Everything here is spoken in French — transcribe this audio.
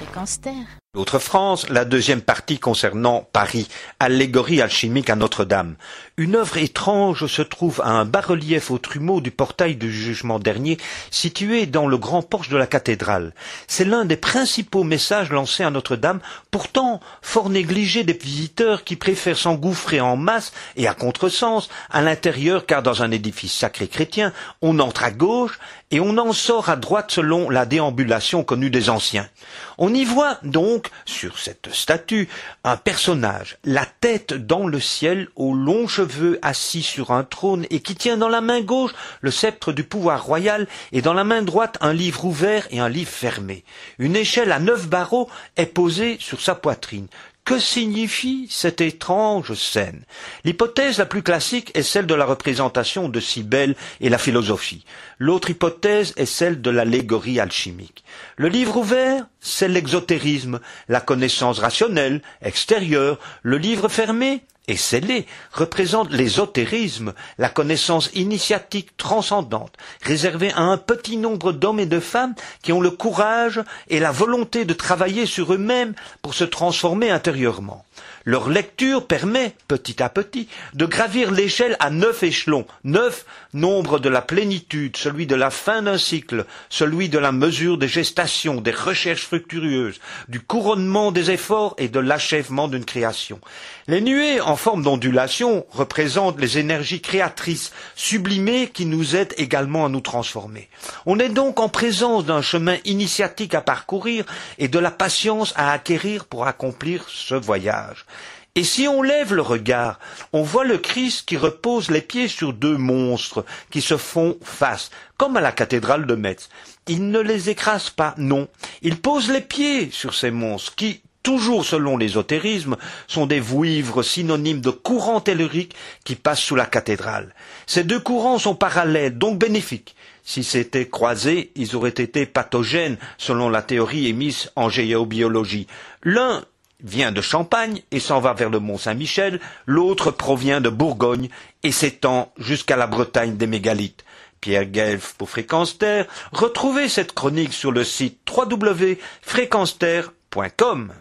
Fréquence Terre. L'autre France, la deuxième partie concernant Paris, allégorie alchimique à Notre-Dame. Une œuvre étrange se trouve à un bas-relief au trumeau du portail du jugement dernier, situé dans le grand porche de la cathédrale. C'est l'un des principaux messages lancés à Notre-Dame, pourtant fort négligé des visiteurs qui préfèrent s'engouffrer en masse et à contresens à l'intérieur, car dans un édifice sacré chrétien, on entre à gauche et on en sort à droite selon la déambulation connue des anciens. On y voit donc sur cette statue un personnage, la tête dans le ciel, aux longs cheveux assis sur un trône et qui tient dans la main gauche le sceptre du pouvoir royal et dans la main droite un livre ouvert et un livre fermé. Une échelle à neuf barreaux est posée sur sa poitrine. Que signifie cette étrange scène? L'hypothèse la plus classique est celle de la représentation de Cybèle et la philosophie. L'autre hypothèse est celle de l'allégorie alchimique. Le livre ouvert, c'est l'exotérisme, la connaissance rationnelle, extérieure. Le livre fermé, et scellé représente l'ésotérisme, la connaissance initiatique transcendante, réservée à un petit nombre d'hommes et de femmes qui ont le courage et la volonté de travailler sur eux-mêmes pour se transformer intérieurement. Leur lecture permet, petit à petit, de gravir l'échelle à neuf échelons. Neuf, nombre de la plénitude, celui de la fin d'un cycle, celui de la mesure des gestations, des recherches fructueuses, du couronnement des efforts et de l'achèvement d'une création. Les nuées en forme d'ondulation représentent les énergies créatrices sublimées qui nous aident également à nous transformer. On est donc en présence d'un chemin initiatique à parcourir et de la patience à acquérir pour accomplir ce voyage. Et si on lève le regard, on voit le Christ qui repose les pieds sur deux monstres qui se font face, comme à la cathédrale de Metz. Il ne les écrase pas, non. Il pose les pieds sur ces monstres qui, toujours selon l'ésotérisme, sont des vouivres synonymes de courants telluriques qui passent sous la cathédrale. Ces deux courants sont parallèles, donc bénéfiques. Si c'était croisés, ils auraient été pathogènes, selon la théorie émise en géobiologie. L'un vient de Champagne et s'en va vers le Mont Saint-Michel, l'autre provient de Bourgogne et s'étend jusqu'à la Bretagne des mégalithes. Pierre Guelph pour Fréquence Terre, retrouvez cette chronique sur le site www.fréquenceterre.com.